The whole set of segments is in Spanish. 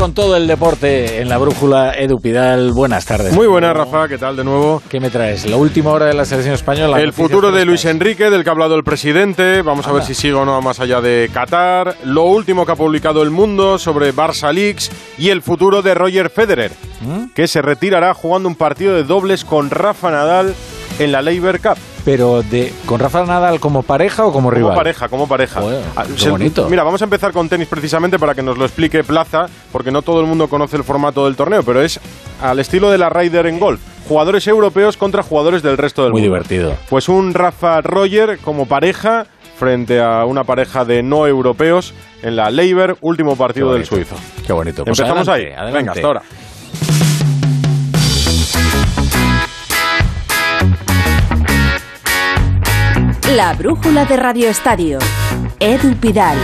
con todo el deporte en la brújula Edu Pidal. Buenas tardes. Muy buenas, Rafa. ¿Qué tal de nuevo? ¿Qué me traes? La última hora de la selección española. El futuro de Luis Enrique, del que ha hablado el presidente. Vamos a ver si sigue o no más allá de Qatar. Lo último que ha publicado El Mundo sobre Barça Leaks y el futuro de Roger Federer, ¿Mm? que se retirará jugando un partido de dobles con Rafa Nadal en la Labour Cup. Pero de con Rafa Nadal como pareja o como rival? Como pareja, como pareja. Ah, bonito. Mira, vamos a empezar con tenis precisamente para que nos lo explique Plaza, porque no todo el mundo conoce el formato del torneo, pero es al estilo de la Ryder en golf. Jugadores europeos contra jugadores del resto del mundo. Muy divertido. Pues un Rafa Roger como pareja frente a una pareja de no europeos en la Labour, último partido del suizo. Qué bonito. Pues Empezamos ahí. Venga, hasta ahora. La brújula de Radio Estadio. Edu Pidal.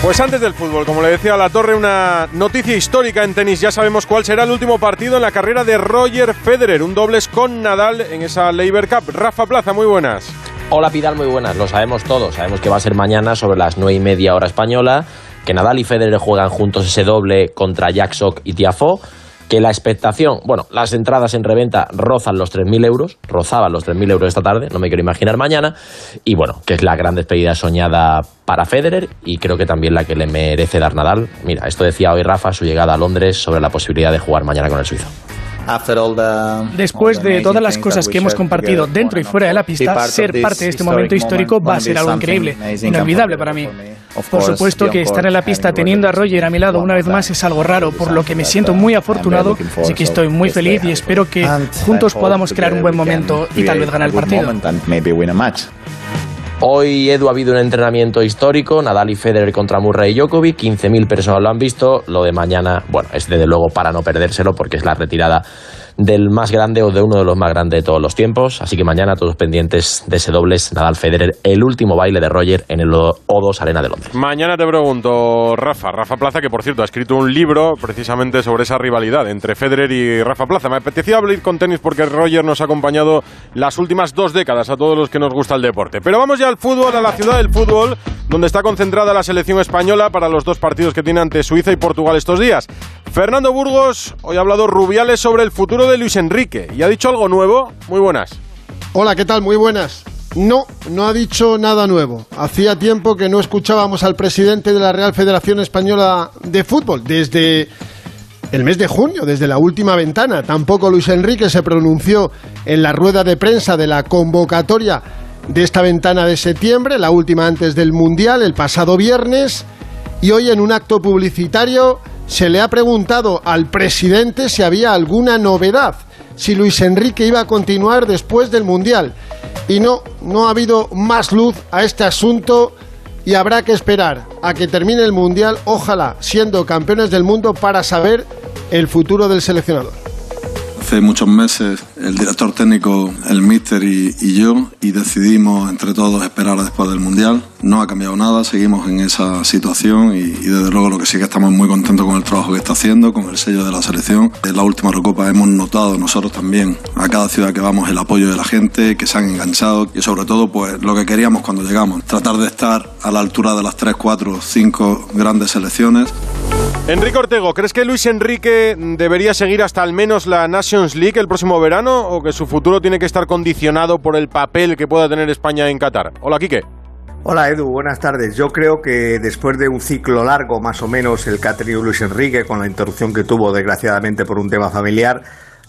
Pues antes del fútbol, como le decía a la torre, una noticia histórica en tenis. Ya sabemos cuál será el último partido en la carrera de Roger Federer. Un dobles con Nadal en esa Labour Cup. Rafa Plaza, muy buenas. Hola Pidal, muy buenas. Lo sabemos todos. Sabemos que va a ser mañana sobre las nueve y media hora española. Que Nadal y Federer juegan juntos ese doble contra Jack Sock y Tiafoe que la expectación, bueno, las entradas en reventa rozan los 3.000 euros, rozaban los 3.000 euros esta tarde, no me quiero imaginar mañana, y bueno, que es la gran despedida soñada para Federer y creo que también la que le merece dar Nadal. Mira, esto decía hoy Rafa, su llegada a Londres sobre la posibilidad de jugar mañana con el suizo. Después de todas las cosas que hemos compartido dentro y fuera de la pista, ser parte de este momento histórico va a ser algo increíble, inolvidable para mí. Por supuesto que estar en la pista teniendo a Roger a mi lado una vez más es algo raro, por lo que me siento muy afortunado, así que estoy muy feliz y espero que juntos podamos crear un buen momento y tal vez ganar el partido. Hoy, Edu, ha habido un entrenamiento histórico, Nadal y Federer contra Murray y Djokovic, 15.000 personas lo han visto, lo de mañana, bueno, es desde luego para no perdérselo porque es la retirada del más grande o de uno de los más grandes de todos los tiempos. Así que mañana todos pendientes de ese dobles Nadal Federer, el último baile de Roger en el O2 Arena de Londres. Mañana te pregunto, Rafa, Rafa Plaza, que por cierto ha escrito un libro precisamente sobre esa rivalidad entre Federer y Rafa Plaza. Me apetecía hablar con tenis porque Roger nos ha acompañado las últimas dos décadas a todos los que nos gusta el deporte. Pero vamos ya al fútbol, a la ciudad del fútbol, donde está concentrada la selección española para los dos partidos que tiene ante Suiza y Portugal estos días. Fernando Burgos, hoy ha hablado Rubiales sobre el futuro de Luis Enrique y ha dicho algo nuevo. Muy buenas. Hola, ¿qué tal? Muy buenas. No, no ha dicho nada nuevo. Hacía tiempo que no escuchábamos al presidente de la Real Federación Española de Fútbol, desde el mes de junio, desde la última ventana. Tampoco Luis Enrique se pronunció en la rueda de prensa de la convocatoria de esta ventana de septiembre, la última antes del Mundial, el pasado viernes, y hoy en un acto publicitario se le ha preguntado al presidente si había alguna novedad, si Luis Enrique iba a continuar después del Mundial. Y no, no ha habido más luz a este asunto y habrá que esperar a que termine el Mundial, ojalá siendo campeones del mundo para saber el futuro del seleccionador hace muchos meses el director técnico, el míster y, yo, y decidimos entre todos esperar después del Mundial. No ha cambiado nada, seguimos en esa situación y, desde luego lo que sí que estamos muy contentos con el trabajo que está haciendo, con el sello de la selección. En la última Recopa hemos notado nosotros también a cada ciudad que vamos el apoyo de la gente, que se han enganchado y sobre todo pues lo que queríamos cuando llegamos, tratar de estar a la altura de las 3, 4, 5 grandes selecciones. Enrique Ortego, ¿crees que Luis Enrique debería seguir hasta al menos la Nations League el próximo verano o que su futuro tiene que estar condicionado por el papel que pueda tener España en Qatar? Hola, Quique. Hola Edu, buenas tardes. Yo creo que después de un ciclo largo, más o menos, el que ha tenido Luis Enrique, con la interrupción que tuvo desgraciadamente por un tema familiar,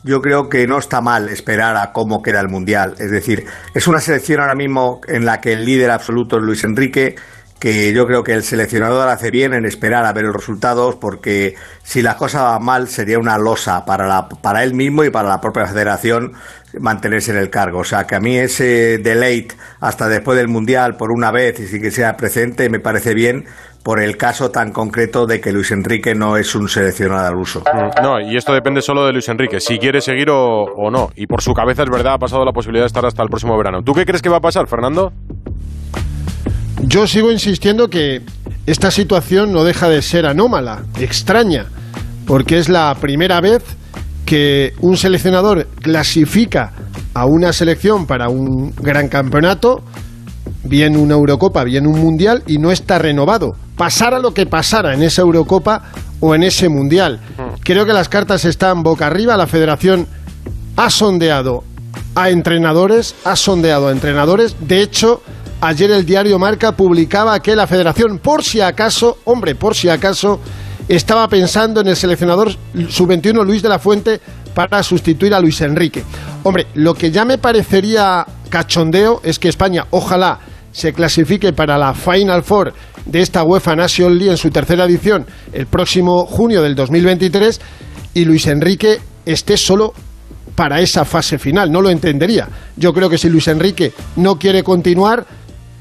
yo creo que no está mal esperar a cómo queda el Mundial. Es decir, es una selección ahora mismo en la que el líder absoluto es Luis Enrique que yo creo que el seleccionador hace bien en esperar a ver los resultados porque si la cosa va mal sería una losa para, la, para él mismo y para la propia federación mantenerse en el cargo. O sea que a mí ese delay hasta después del Mundial por una vez y sin que sea presente me parece bien por el caso tan concreto de que Luis Enrique no es un seleccionador al uso. No, y esto depende solo de Luis Enrique, si quiere seguir o, o no. Y por su cabeza es verdad, ha pasado la posibilidad de estar hasta el próximo verano. ¿Tú qué crees que va a pasar, Fernando? Yo sigo insistiendo que esta situación no deja de ser anómala, extraña, porque es la primera vez que un seleccionador clasifica a una selección para un gran campeonato, bien una Eurocopa, bien un Mundial, y no está renovado. pasara lo que pasara en esa Eurocopa o en ese Mundial. Creo que las cartas están boca arriba, la federación ha sondeado a entrenadores, ha sondeado a entrenadores, de hecho, ayer el diario Marca publicaba que la federación, por si acaso, hombre, por si acaso, estaba pensando en el seleccionador sub-21 Luis de la Fuente para sustituir a Luis Enrique. Hombre, lo que ya me parecería cachondeo es que España, ojalá, se clasifique para la Final Four de esta UEFA National League en su tercera edición el próximo junio del 2023 y Luis Enrique esté solo para esa fase final. No lo entendería. Yo creo que si Luis Enrique no quiere continuar,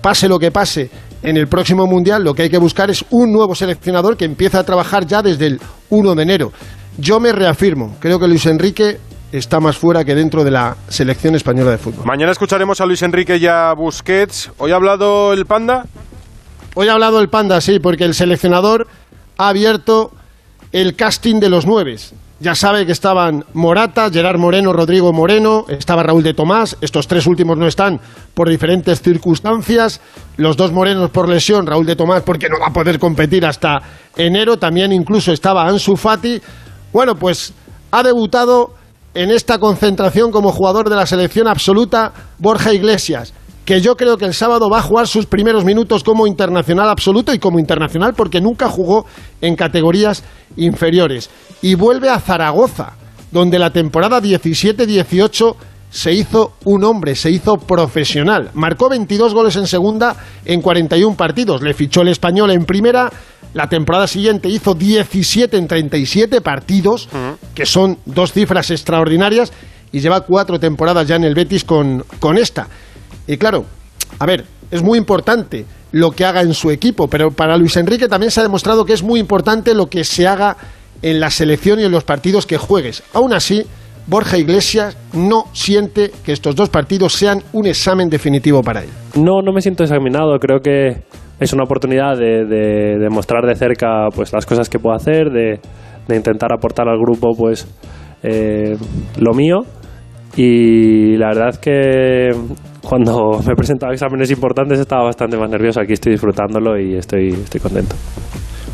pase lo que pase en el próximo Mundial, lo que hay que buscar es un nuevo seleccionador que empiece a trabajar ya desde el 1 de enero. Yo me reafirmo, creo que Luis Enrique está más fuera que dentro de la selección española de fútbol. Mañana escucharemos a Luis Enrique y a Busquets. ¿Hoy ha hablado el Panda? Hoy ha hablado el Panda, sí, porque el seleccionador ha abierto el casting de los nueves. Ya sabe que estaban Morata, Gerard Moreno, Rodrigo Moreno, estaba Raúl de Tomás, estos tres últimos no están por diferentes circunstancias, los dos Morenos por lesión, Raúl de Tomás porque no va a poder competir hasta enero, también incluso estaba Ansu Fati. Bueno, pues ha debutado en esta concentración como jugador de la selección absoluta Borja Iglesias, que yo creo que el sábado va a jugar sus primeros minutos como internacional absoluto y como internacional porque nunca jugó en categorías inferiores. Y vuelve a Zaragoza, donde la temporada 17-18 se hizo un hombre, se hizo profesional. Marcó 22 goles en segunda en 41 partidos. Le fichó el español en primera la temporada siguiente hizo 17 en 37 partidos, que son dos cifras extraordinarias, y lleva cuatro temporadas ya en el Betis con, con esta. Y claro, a ver, es muy importante lo que haga en su equipo, pero para Luis Enrique también se ha demostrado que es muy importante lo que se haga en la selección y en los partidos que juegues. Aún así, Borja Iglesias no siente que estos dos partidos sean un examen definitivo para él. No, no me siento examinado. Creo que es una oportunidad de, de, mostrar de cerca pues las cosas que puedo hacer, de, intentar aportar al grupo pues eh, lo mío y la verdad es que cuando me he presentado a exámenes importantes estaba bastante más nervioso, aquí estoy disfrutándolo y estoy, estoy contento.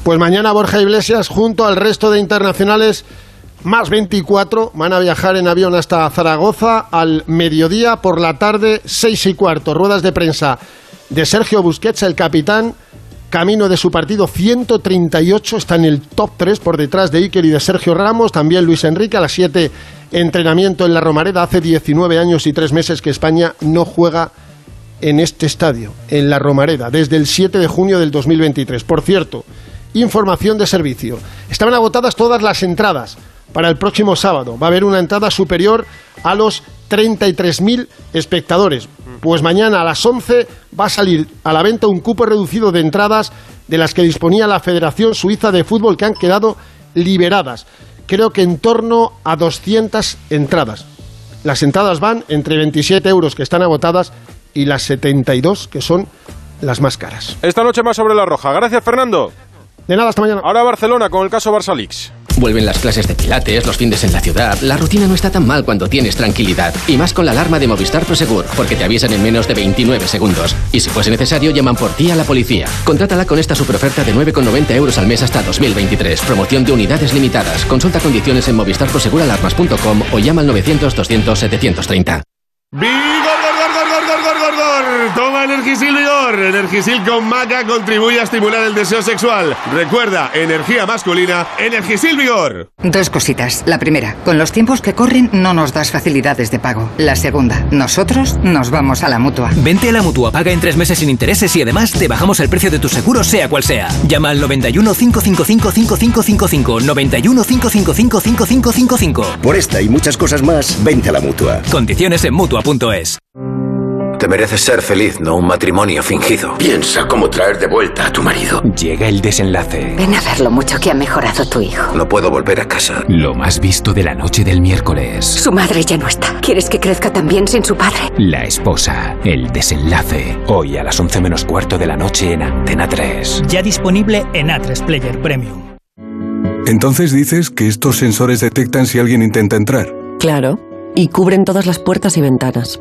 Pues mañana Borja Iglesias junto al resto de internacionales más 24 van a viajar en avión hasta Zaragoza al mediodía por la tarde, seis y cuarto, ruedas de prensa de Sergio Busquets, el capitán, camino de su partido 138, está en el top 3 por detrás de Iker y de Sergio Ramos, también Luis Enrique a las 7 entrenamiento en la Romareda, hace 19 años y 3 meses que España no juega en este estadio, en la Romareda, desde el 7 de junio del 2023. Por cierto, información de servicio. Estaban agotadas todas las entradas para el próximo sábado. Va a haber una entrada superior a los 33.000 espectadores. Pues mañana a las 11 va a salir a la venta un cupo reducido de entradas de las que disponía la Federación Suiza de Fútbol que han quedado liberadas. Creo que en torno a 200 entradas. Las entradas van entre 27 euros que están agotadas y las 72 que son las más caras. Esta noche más sobre la roja. Gracias, Fernando. De nada, hasta mañana. Ahora Barcelona con el caso Barça Leaks. Vuelven las clases de pilates, los fines en la ciudad. La rutina no está tan mal cuando tienes tranquilidad. Y más con la alarma de Movistar Prosegur, porque te avisan en menos de 29 segundos. Y si fuese necesario, llaman por ti a la policía. Contrátala con esta superoferta de 9,90 euros al mes hasta 2023. Promoción de unidades limitadas. Consulta condiciones en movistarproseguralarmas.com o llama al 900 200 730. Toma Energisil Vigor. Energisil con maca contribuye a estimular el deseo sexual. Recuerda, energía masculina, Energisil Vigor. Dos cositas. La primera, con los tiempos que corren no nos das facilidades de pago. La segunda, nosotros nos vamos a la mutua. Vente a la mutua, paga en tres meses sin intereses y además te bajamos el precio de tu seguro, sea cual sea. Llama al 91 555 5555. 91 555 5555. Por esta y muchas cosas más, vente a la mutua. Condiciones en mutua.es. Te mereces ser feliz, no un matrimonio fingido. Piensa cómo traer de vuelta a tu marido. Llega el desenlace. Ven a ver lo mucho que ha mejorado tu hijo. No puedo volver a casa. Lo más visto de la noche del miércoles. Su madre ya no está. ¿Quieres que crezca también sin su padre? La esposa. El desenlace. Hoy a las 11 menos cuarto de la noche en Antena 3. Ya disponible en A3 Player Premium. Entonces dices que estos sensores detectan si alguien intenta entrar. Claro. Y cubren todas las puertas y ventanas.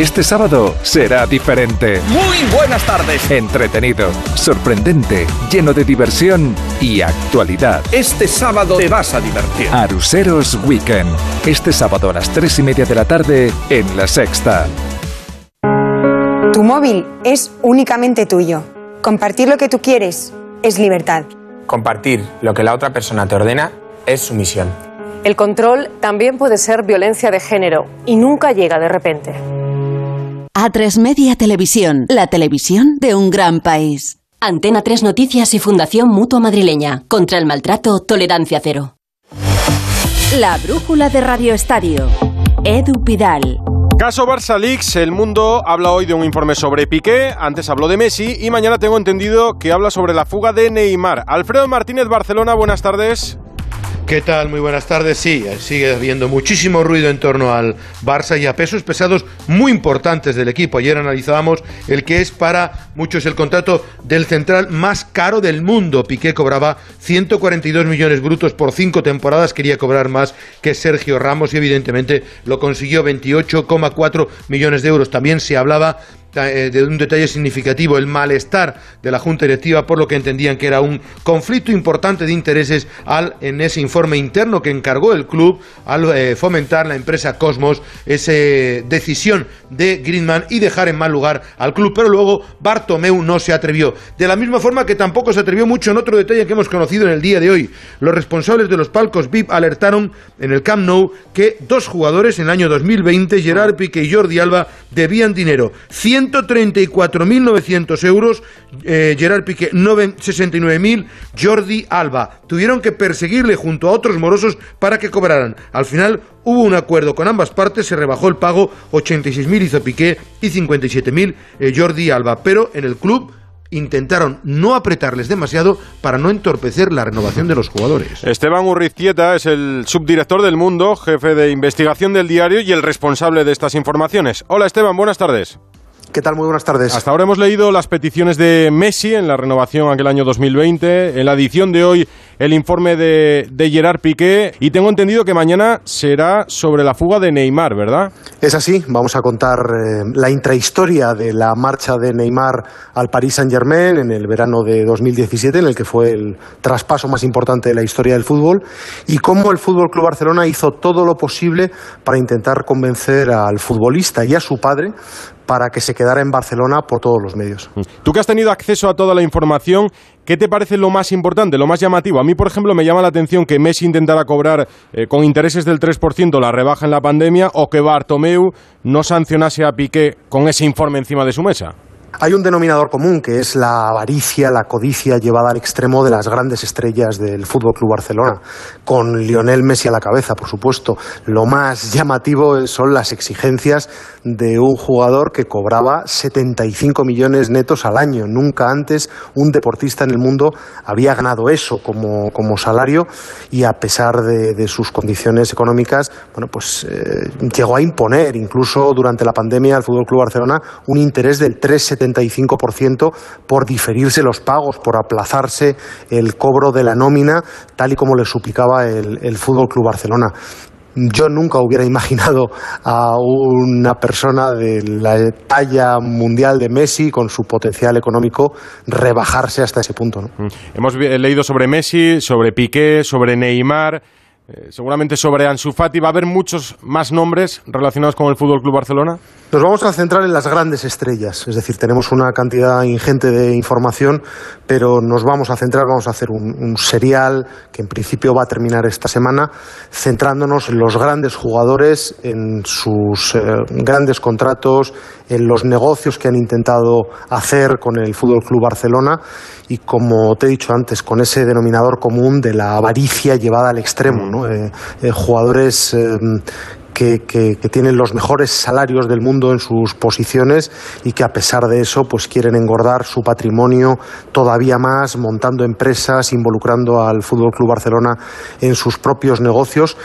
Este sábado será diferente. Muy buenas tardes. Entretenido, sorprendente, lleno de diversión y actualidad. Este sábado te vas a divertir. Aruseros Weekend. Este sábado a las 3 y media de la tarde en La Sexta. Tu móvil es únicamente tuyo. Compartir lo que tú quieres es libertad. Compartir lo que la otra persona te ordena es sumisión. El control también puede ser violencia de género y nunca llega de repente. A3 Media Televisión, la televisión de un gran país. Antena 3 Noticias y Fundación Mutua Madrileña. Contra el maltrato, tolerancia cero. La brújula de Radio Estadio. Edu Pidal. Caso Barça Leaks, el mundo habla hoy de un informe sobre Piqué, antes habló de Messi y mañana tengo entendido que habla sobre la fuga de Neymar. Alfredo Martínez, Barcelona, buenas tardes. ¿Qué tal? Muy buenas tardes. Sí, sigue habiendo muchísimo ruido en torno al Barça y a pesos pesados muy importantes del equipo. Ayer analizábamos el que es para muchos el contrato del central más caro del mundo. Piqué cobraba 142 millones brutos por cinco temporadas, quería cobrar más que Sergio Ramos y evidentemente lo consiguió 28,4 millones de euros. También se hablaba eh, de un detalle significativo, el malestar de la Junta Directiva por lo que entendían que era un conflicto importante de intereses al, en ese informe interno que encargó el club al eh, fomentar la empresa Cosmos esa decisión de Greenman y dejar en mal lugar al club, pero luego Bartomeu no se atrevió. De la misma forma que tampoco se atrevió mucho en otro detalle que hemos conocido en el día de hoy. Los responsables de los palcos VIP alertaron en el Camp Nou que dos jugadores en el año 2020, Gerard Piqué y Jordi Alba, debían dinero. 134.900 euros, eh, Gerard Piqué 69.000, Jordi Alba. Tuvieron que perseguirle junto a otros morosos para que cobraran. Al final hubo un acuerdo con ambas partes, se rebajó el pago, 86.000 hizo Piqué y 57.000 eh, Jordi Alba. Pero en el club intentaron no apretarles demasiado para no entorpecer la renovación de los jugadores. Esteban Urrizquieta es el subdirector del Mundo, jefe de investigación del diario y el responsable de estas informaciones. Hola Esteban, buenas tardes. ¿Qué tal? Muy buenas tardes. Hasta ahora hemos leído las peticiones de Messi en la renovación aquel año 2020, en la edición de hoy el informe de, de, Gerard Piqué y tengo entendido que mañana será sobre la fuga de Neymar, ¿verdad? Es así, vamos a contar eh, la intrahistoria de la marcha de Neymar al Paris Saint-Germain en el verano de 2017, en el que fue el traspaso más importante de la historia del fútbol, y cómo el Fútbol Club Barcelona hizo todo lo posible para intentar convencer al futbolista y a su padre para que se quedara en Barcelona por todos los medios. Tú que has tenido acceso a toda la información, ¿qué te parece lo más importante, lo más llamativo? A mí, por ejemplo, me llama la atención que Messi intentara cobrar eh, con intereses del 3% la rebaja en la pandemia o que Bartomeu no sancionase a Piqué con ese informe encima de su mesa. Hay un denominador común que es la avaricia, la codicia llevada al extremo de las grandes estrellas del Fútbol Club Barcelona, con Lionel Messi a la cabeza, por supuesto. Lo más llamativo son las exigencias de un jugador que cobraba 75 millones netos al año. Nunca antes un deportista en el mundo había ganado eso como, como salario y a pesar de, sus condiciones económicas, bueno, pues eh, llegó a imponer incluso durante la pandemia al Fútbol Club Barcelona un interés del 3,75 75% por diferirse los pagos, por aplazarse el cobro de la nómina, tal y como le suplicaba el, el Fútbol Club Barcelona. Yo nunca hubiera imaginado a una persona de la talla mundial de Messi, con su potencial económico, rebajarse hasta ese punto. Mm. Hemos leído sobre Messi, sobre Piqué, sobre Neymar. Eh, seguramente sobre Ansu Fati va a haber muchos más nombres relacionados con el Fútbol Club Barcelona. Nos vamos a centrar en las grandes estrellas, es decir, tenemos una cantidad ingente de información, pero nos vamos a centrar, vamos a hacer un, serial que en principio va a terminar esta semana, centrándonos en los grandes jugadores, en sus eh, grandes contratos, en los negocios que han intentado hacer con el Fútbol Club Barcelona y, como te he dicho antes, con ese denominador común de la avaricia llevada al extremo, ¿no? Eh, eh, jugadores que, que, tienen los mejores salarios del mundo en sus posiciones y que a pesar de eso pues quieren engordar su patrimonio todavía más, montando empresas, involucrando al Fútbol Club Barcelona en sus propios negocios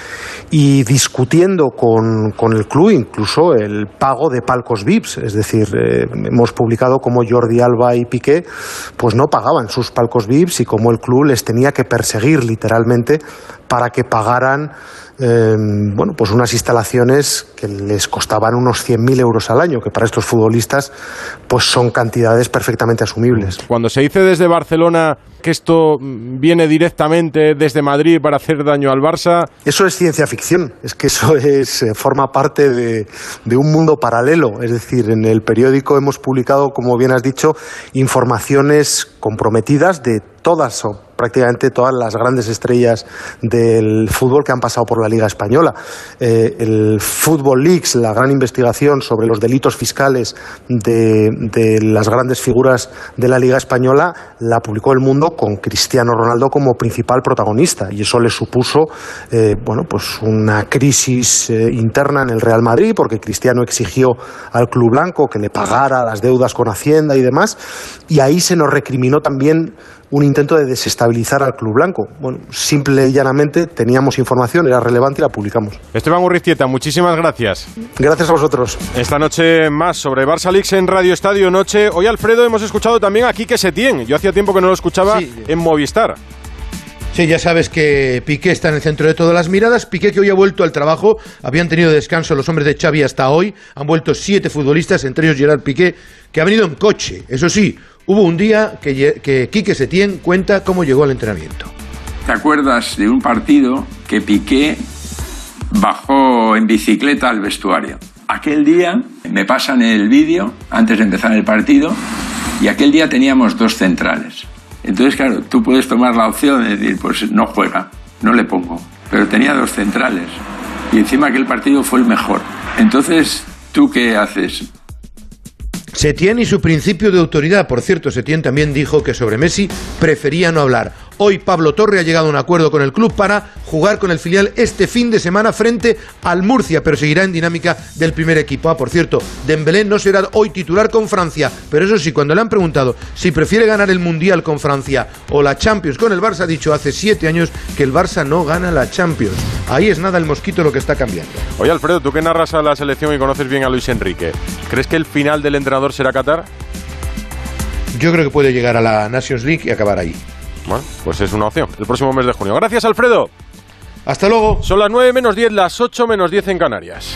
y discutiendo con, con el club incluso el pago de palcos VIPs. Es decir, eh, hemos publicado cómo Jordi Alba y Piqué pues no pagaban sus palcos VIPs y cómo el club les tenía que perseguir literalmente para que pagaran eh, bueno, pues unas instalaciones que les costaban unos 100.000 euros al año, que para estos futbolistas pues son cantidades perfectamente asumibles. Cuando se dice desde Barcelona que esto viene directamente desde Madrid para hacer daño al Barça. Eso es ciencia ficción, es que eso es, eh, forma parte de, un mundo paralelo. Es decir, en el periódico hemos publicado, como bien has dicho, informaciones comprometidas de todas o prácticamente todas las grandes estrellas del fútbol que han pasado por la Liga Española. Eh, el Football Leaks, la gran investigación sobre los delitos fiscales de, las grandes figuras de la Liga Española, la publicó El Mundo con Cristiano Ronaldo como principal protagonista. Y eso le supuso eh, bueno, pues una crisis eh, interna en el Real Madrid porque Cristiano exigió al Club Blanco que le pagara las deudas con Hacienda y demás. Y ahí se nos recriminó también un intento de desestabilizar al Club Blanco. Bueno, simple y llanamente teníamos información, era relevante y la publicamos. Esteban Urristieta, muchísimas gracias. Gracias a vosotros. Esta noche más sobre Barça Leaks en Radio Estadio Noche. Hoy, Alfredo, hemos escuchado también a Quique Setién. Yo hacía tiempo que no lo escuchaba sí. en Movistar. Sí, ya sabes que Piqué está en el centro de todas las miradas. Piqué que hoy ha vuelto al trabajo. Habían tenido descanso los hombres de Xavi hasta hoy. Han vuelto siete futbolistas, entre ellos Gerard Piqué, que ha venido en coche. Eso sí, hubo un día que, que Quique Setién cuenta cómo llegó al entrenamiento. ¿Te acuerdas de un partido que Piqué bajó en bicicleta al vestuario? Aquel día me pasan el vídeo antes de empezar el partido y aquel día teníamos dos centrales. Entonces, claro, tú puedes tomar la opción de decir, pues no juega, no le pongo. Pero tenía dos centrales y encima que el partido fue el mejor. Entonces, ¿tú qué haces? Setién y su principio de autoridad. Por cierto, Setién también dijo que sobre Messi prefería no hablar. Hoy Pablo Torre ha llegado a un acuerdo con el club para jugar con el filial este fin de semana frente al Murcia, pero seguirá en dinámica del primer equipo. Ah, por cierto, Dembélé no será hoy titular con Francia, pero eso sí, cuando le han preguntado si prefiere ganar el Mundial con Francia o la Champions con el Barça, ha dicho hace siete años que el Barça no gana la Champions. Ahí es nada el mosquito lo que está cambiando. Oye, Alfredo, tú que narras a la selección y conoces bien a Luis Enrique, ¿crees que el final del entrenador será Qatar? Yo creo que puede llegar a la Nations League y acabar ahí. Bueno, pues es una opción. El próximo mes de junio. Gracias, Alfredo. Hasta luego. Son las 9 menos 10, las 8 menos 10 en Canarias.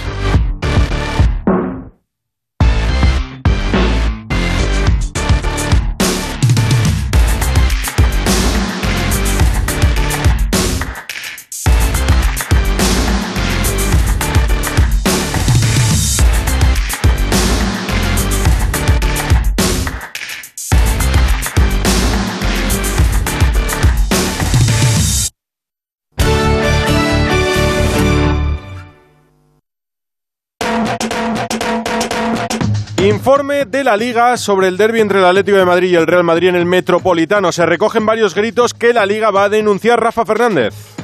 De la Liga sobre el derby entre el Atlético de Madrid y el Real Madrid en el Metropolitano. Se recogen varios gritos que la Liga va a denunciar Rafa Fernández.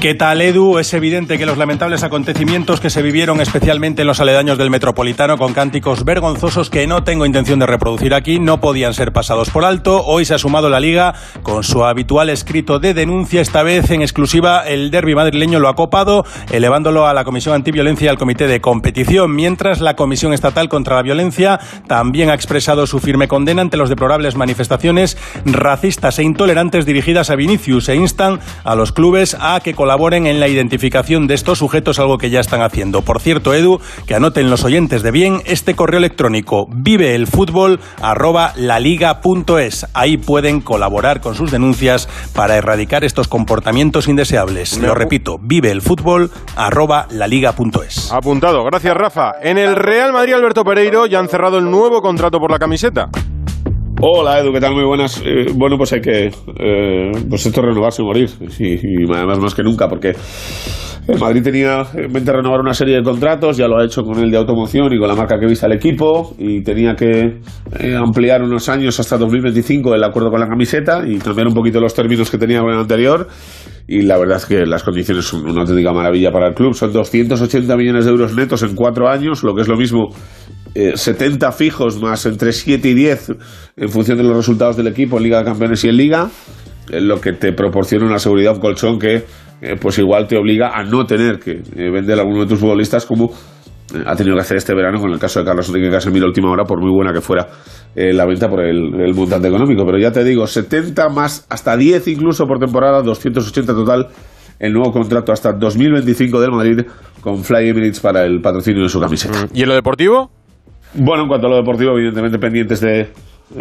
¿Qué tal, Edu? Es evidente que los lamentables acontecimientos que se vivieron especialmente en los aledaños del Metropolitano con cánticos vergonzosos que no tengo intención de reproducir aquí no podían ser pasados por alto. Hoy se ha sumado la Liga con su habitual escrito de denuncia. Esta vez en exclusiva el derby madrileño lo ha copado, elevándolo a la Comisión Antiviolencia y al Comité de Competición, mientras la Comisión Estatal contra la Violencia también ha expresado su firme condena ante los deplorables manifestaciones racistas e intolerantes dirigidas a Vinicius e instan a los clubes a que colaboren en la identificación de estos sujetos, algo que ya están haciendo. Por cierto, Edu, que anoten los oyentes de bien este correo electrónico viveelfutbol@laliga.es. Ahí pueden colaborar con sus denuncias para erradicar estos comportamientos indeseables. Lo repito, viveelfutbol@laliga.es. Apuntado, gracias Rafa. En el Real Madrid Alberto Pereiro ya han cerrado el nuevo contrato por la camiseta. Hola Edu, ¿qué tal? Muy buenas. Eh, bueno, pues hay que. Eh, pues esto es renovarse y morir. Y, y, además más que nunca, porque El Madrid tenía en mente renovar una serie de contratos, ya lo ha hecho con el de automoción y con la marca que vista el equipo, y tenía que eh, ampliar unos años hasta 2025 el acuerdo con la camiseta y cambiar un poquito los términos que tenía con el anterior. Y la verdad es que las condiciones son una auténtica maravilla para el club. Son 280 millones de euros netos en cuatro años, lo que es lo mismo 70 eh, fijos más entre 7 y 10 en función de los resultados del equipo en Liga de Campeones y en Liga, lo que te proporciona una seguridad, un colchón que eh, pues igual te obliga a no tener que eh, vender a alguno de tus futbolistas como ha tenido que hacer este verano con el caso de Carlos Enrique Casemiro última hora, por muy buena que fuera la venta por el, el, montante económico. Pero ya te digo, 70 más hasta 10 incluso por temporada, 280 total, el nuevo contrato hasta 2025 del Madrid con Fly Emirates para el patrocinio de su camiseta. ¿Y en lo deportivo? Bueno, en cuanto a lo deportivo, evidentemente pendientes de eh,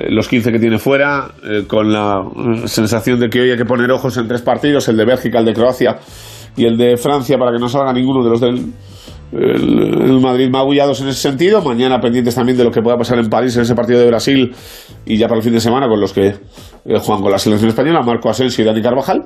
los 15 que tiene fuera, eh, con la eh, sensación de que hoy hay que poner ojos en tres partidos, el de Bélgica, el de Croacia y el de Francia, para que no salga ninguno de los del el, Madrid magullados en ese sentido. Mañana pendientes también de lo que pueda pasar en París en ese partido de Brasil y ya para el fin de semana con los que juegan con la selección española, Marco Asensio y Dani Carvajal.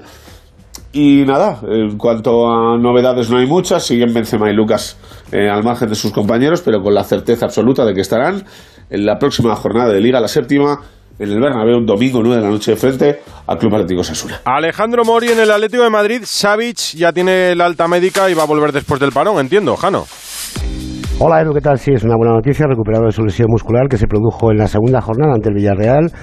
Y nada, en cuanto a novedades no hay muchas, siguen Benzema y Lucas eh, al margen de sus compañeros, pero con la certeza absoluta de que estarán en la próxima jornada de Liga, la séptima, en el Bernabéu, un domingo 9 de la noche de frente al Club Atlético Sasuna. Alejandro Mori en el Atlético de Madrid, Savic ya tiene la alta médica y va a volver después del parón, entiendo, Jano. Hola Edu, ¿qué tal? Sí, es una buena noticia, recuperado de su lesión muscular que se produjo en la segunda jornada ante el Villarreal.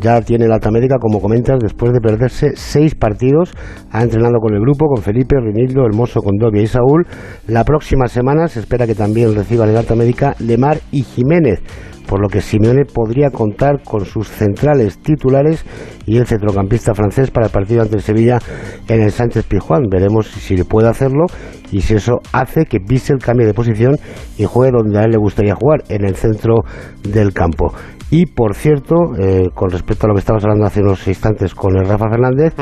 Ya tiene la alta médica, como comentas, después de perderse seis partidos. Ha entrenado con el grupo, con Felipe, Rinildo, Hermoso, Condovia y Saúl. La próxima semana se espera que también reciban la alta médica Lemar y Jiménez por lo que Simeone podría contar con sus centrales titulares y el centrocampista francés para el partido ante el Sevilla en el Sánchez Pizjuán. Veremos si puede hacerlo y si eso hace que el cambie de posición y juegue donde a él le gustaría jugar, en el centro del campo. Y por cierto, eh, con respecto a lo que estábamos hablando hace unos instantes con el Rafa Fernández,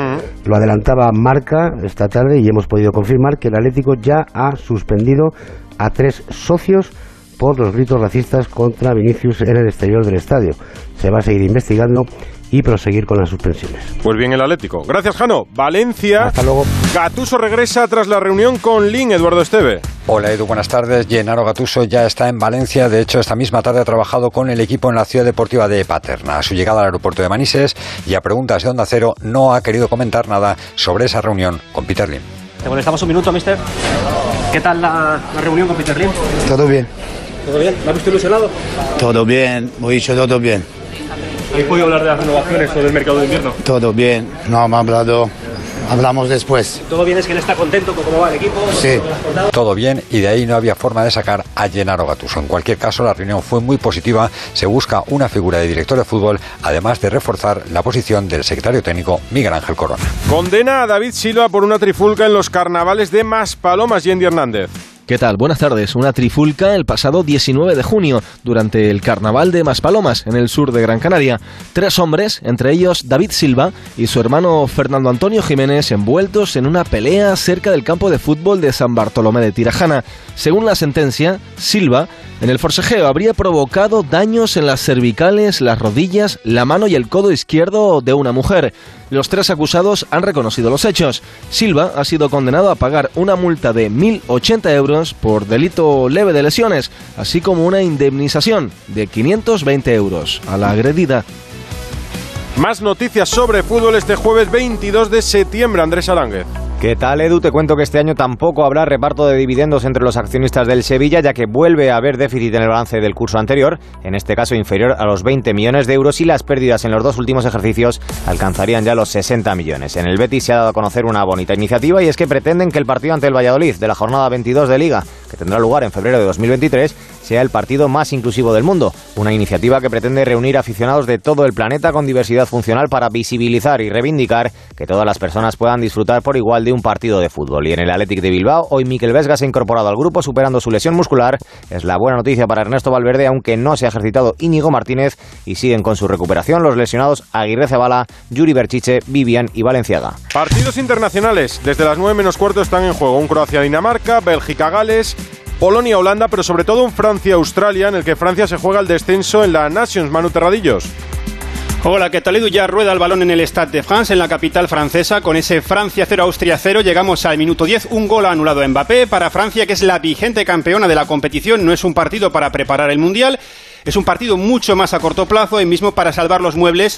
lo adelantaba Marca esta tarde y hemos podido confirmar que el Atlético ya ha suspendido a tres socios por los gritos racistas contra Vinicius en el exterior del estadio. Se va a seguir investigando y proseguir con las suspensiones. Pues bien el Atlético. Gracias, Jano. Valencia. Hasta luego. Gatuso regresa tras la reunión con Lin, Eduardo Esteve. Hola Edu, buenas tardes. Gennaro Gatuso ya está en Valencia. De hecho, esta misma tarde ha trabajado con el equipo en la ciudad deportiva de Paterna. A su llegada al aeropuerto de Manises y a preguntas de Onda Cero, no ha querido comentar nada sobre esa reunión con Peter Lim. Te molestamos un minuto, mister. ¿Qué tal la, reunión con Peter Lim? Todo bien. ¿Todo bien? ¿Me has visto ilusionado? Todo bien, muy dicho todo bien. ¿Habéis podido hablar de las renovaciones o del mercado de invierno? Todo bien, no hemos hablado hablamos después. ¿Todo bien es que él está contento con cómo va el equipo? Sí. Todo bien y de ahí no había forma de sacar a Gennaro Gattuso. En cualquier caso, la reunión fue muy positiva. Se busca una figura de director de fútbol, además de reforzar la posición del secretario técnico Miguel Ángel Corona. Condena a David Silva por una trifulca en los carnavales de Maspalomas y Andy Hernández. ¿Qué tal? Buenas tardes. Una trifulca el pasado 19 de junio, durante el carnaval de Maspalomas, en el sur de Gran Canaria. Tres hombres, entre ellos David Silva y su hermano Fernando Antonio Jiménez, envueltos en una pelea cerca del campo de fútbol de San Bartolomé de Tirajana. Según la sentencia, Silva, en el forcejeo, habría provocado daños en las cervicales, las rodillas, la mano y el codo izquierdo de una mujer. Los tres acusados han reconocido los hechos. Silva ha sido condenado a pagar una multa de 1.080 euros por delito leve de lesiones, así como una indemnización de 520 euros a la agredida. Más noticias sobre fútbol este jueves 22 de septiembre, Andrés Aránguez. ¿Qué tal, Edu? Te cuento que este año tampoco habrá reparto de dividendos entre los accionistas del Sevilla, ya que vuelve a haber déficit en el balance del curso anterior, en este caso inferior a los 20 millones de euros, y las pérdidas en los dos últimos ejercicios alcanzarían ya los 60 millones. En el Betis se ha dado a conocer una bonita iniciativa y es que pretenden que el partido ante el Valladolid de la jornada 22 de Liga, que tendrá lugar en febrero de 2023, sea el partido más inclusivo del mundo. Una iniciativa que pretende reunir aficionados de todo el planeta con diversidad funcional para visibilizar y reivindicar que todas las personas puedan disfrutar por igual de un partido de fútbol. Y en el Athletic de Bilbao, hoy Miquel Vesga se ha incorporado al grupo superando su lesión muscular. Es la buena noticia para Ernesto Valverde, aunque no se ha ejercitado Íñigo Martínez y siguen con su recuperación los lesionados Aguirre Cebala, Yuri Berchiche, Vivian y Valenciaga. Partidos internacionales. Desde las 9 menos cuarto están en juego un Croacia-Dinamarca, Bélgica-Gales, Polonia-Holanda, pero sobre todo un Francia-Australia, en el que Francia se juega el descenso en la Nations, Manu Terradillos. Hola, ¿qué tal Edu? Ya rueda el balón en el Stade de France, en la capital francesa, con ese Francia 0, Austria 0. Llegamos al minuto 10, un gol anulado a Mbappé. Para Francia, que es la vigente campeona de la competición, no es un partido para preparar el Mundial. Es un partido mucho más a corto plazo y mismo para salvar los muebles,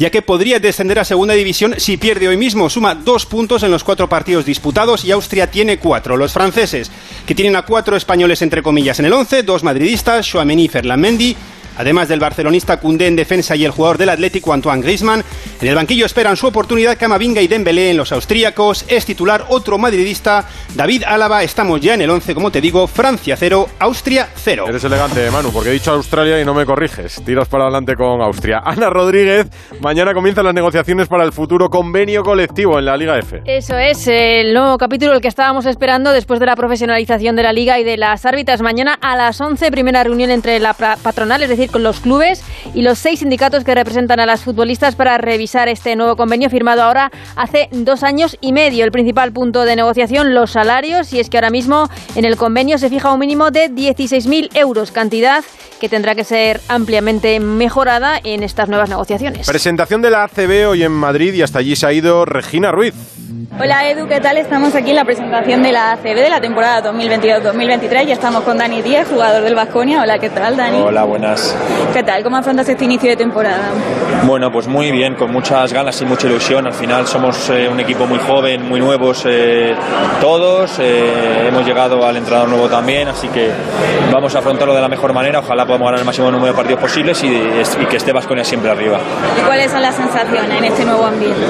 ya que podría descender a segunda división si pierde hoy mismo. Suma dos puntos en los cuatro partidos disputados y Austria tiene cuatro. Los franceses, que tienen a cuatro españoles entre comillas en el once, dos madridistas, Chouameni y Además del barcelonista Cundé en defensa y el jugador del Atlético Antoine Griezmann, en el banquillo esperan su oportunidad Camavinga y Dembélé en los austríacos. Es titular otro madridista, David Álava. Estamos ya en el 11, como te digo, Francia 0, Austria 0. Eres elegante, Manu, porque he dicho Australia y no me corriges. Tiras para adelante con Austria. Ana Rodríguez, mañana comienzan las negociaciones para el futuro convenio colectivo en la Liga F. Eso es, el nuevo capítulo el que estábamos esperando después de la profesionalización de la Liga y de las árbitras. Mañana a las 11, primera reunión entre la patronal, es decir, con los clubes y los seis sindicatos que representan a las futbolistas para revisar este nuevo convenio firmado ahora hace dos años y medio. El principal punto de negociación, los salarios, y es que ahora mismo en el convenio se fija un mínimo de 16.000 euros, cantidad que tendrá que ser ampliamente mejorada en estas nuevas negociaciones. Presentación de la ACB hoy en Madrid y hasta allí se ha ido Regina Ruiz. Hola Edu, ¿qué tal? Estamos aquí en la presentación de la ACB de la temporada 2022-2023 y estamos con Dani Díez, jugador del Vasconia. Hola, ¿qué tal Dani? Hola, buenas. ¿Qué tal? ¿Cómo afrontas este inicio de temporada? Bueno, pues muy bien, con muchas ganas y mucha ilusión. Al final somos eh, un equipo muy joven, muy nuevos eh, todos. Eh, hemos llegado al entrenador nuevo también, así que vamos a afrontarlo de la mejor manera. Ojalá podamos ganar el máximo número de partidos posibles y, y que esté Vasconia siempre arriba. ¿Y cuáles son las sensaciones en este nuevo ambiente?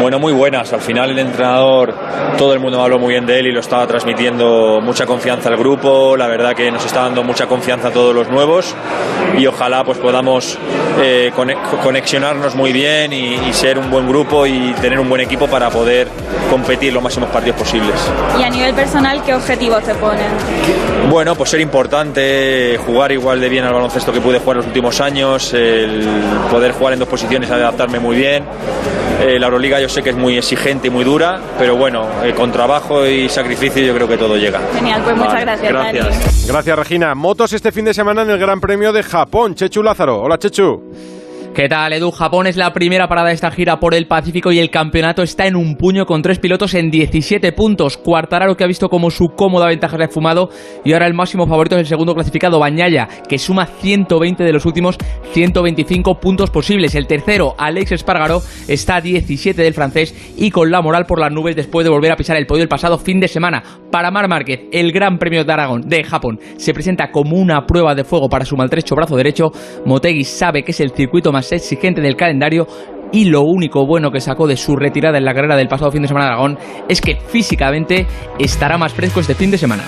Bueno, muy buenas. Al final el entrenador, todo el mundo habló muy bien de él y lo estaba transmitiendo mucha confianza al grupo. La verdad que nos está dando mucha confianza a todos los nuevos y ojalá pues podamos eh, conexionarnos muy bien y, y, ser un buen grupo y tener un buen equipo para poder competir los máximos partidos posibles. ¿Y a nivel personal qué objetivos te ponen? Bueno, pues ser importante, jugar igual de bien al baloncesto que pude jugar los últimos años, el poder jugar en dos posiciones, adaptarme muy bien. Eh, la Euroliga yo sé que es muy exigente y muy dura, pero bueno, eh, con trabajo y sacrificio yo creo que todo llega. Genial, pues muchas gracias. Gracias. Dani. Gracias, Regina. Motos este fin de semana en el Gran Premio de Japón. Chechu Lázaro. Hola, Chechu. ¿Qué tal, Edu? Japón es la primera parada de esta gira por el Pacífico y el campeonato está en un puño con tres pilotos en 17 puntos. Cuartararo que ha visto como su cómoda ventaja se ha fumado y ahora el máximo favorito es el segundo clasificado, Bañaya, que suma 120 de los últimos 125 puntos posibles. El tercero, Alex Espargaro, está a 17 del francés y con la moral por las nubes después de volver a pisar el podio el pasado fin de semana. Para Mar Márquez, el Gran Premio de Aragón de Japón se presenta como una prueba de fuego para su maltrecho brazo derecho. Motegi sabe que es el circuito más exigente del calendario y lo único bueno que sacó de su retirada en la carrera del pasado fin de semana de Aragón es que físicamente estará más fresco este fin de semana.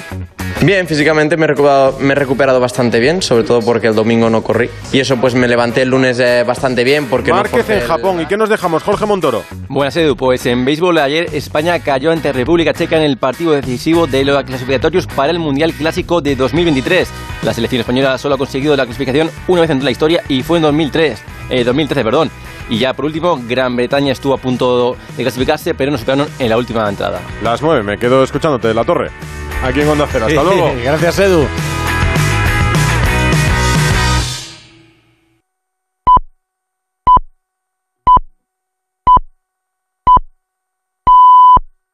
Bien, físicamente me he, recuperado, me he recuperado bastante bien, sobre todo porque el domingo no corrí. Y eso pues me levanté el lunes eh, bastante bien porque Márquez no en Japón. ¿Y qué nos dejamos? Jorge Montoro. Buenas, Edu. Pues en béisbol ayer España cayó ante República Checa en el partido decisivo de los clasificatorios para el Mundial Clásico de 2023. La selección española solo ha conseguido la clasificación una vez en la historia y fue en 2003, eh, 2013. Perdón. Y ya por último, Gran Bretaña estuvo a punto de clasificarse, pero nos superaron en la última entrada. Las nueve, me quedo escuchándote de la torre. Aquí en Onda Cero. Hasta luego. Gracias, Edu.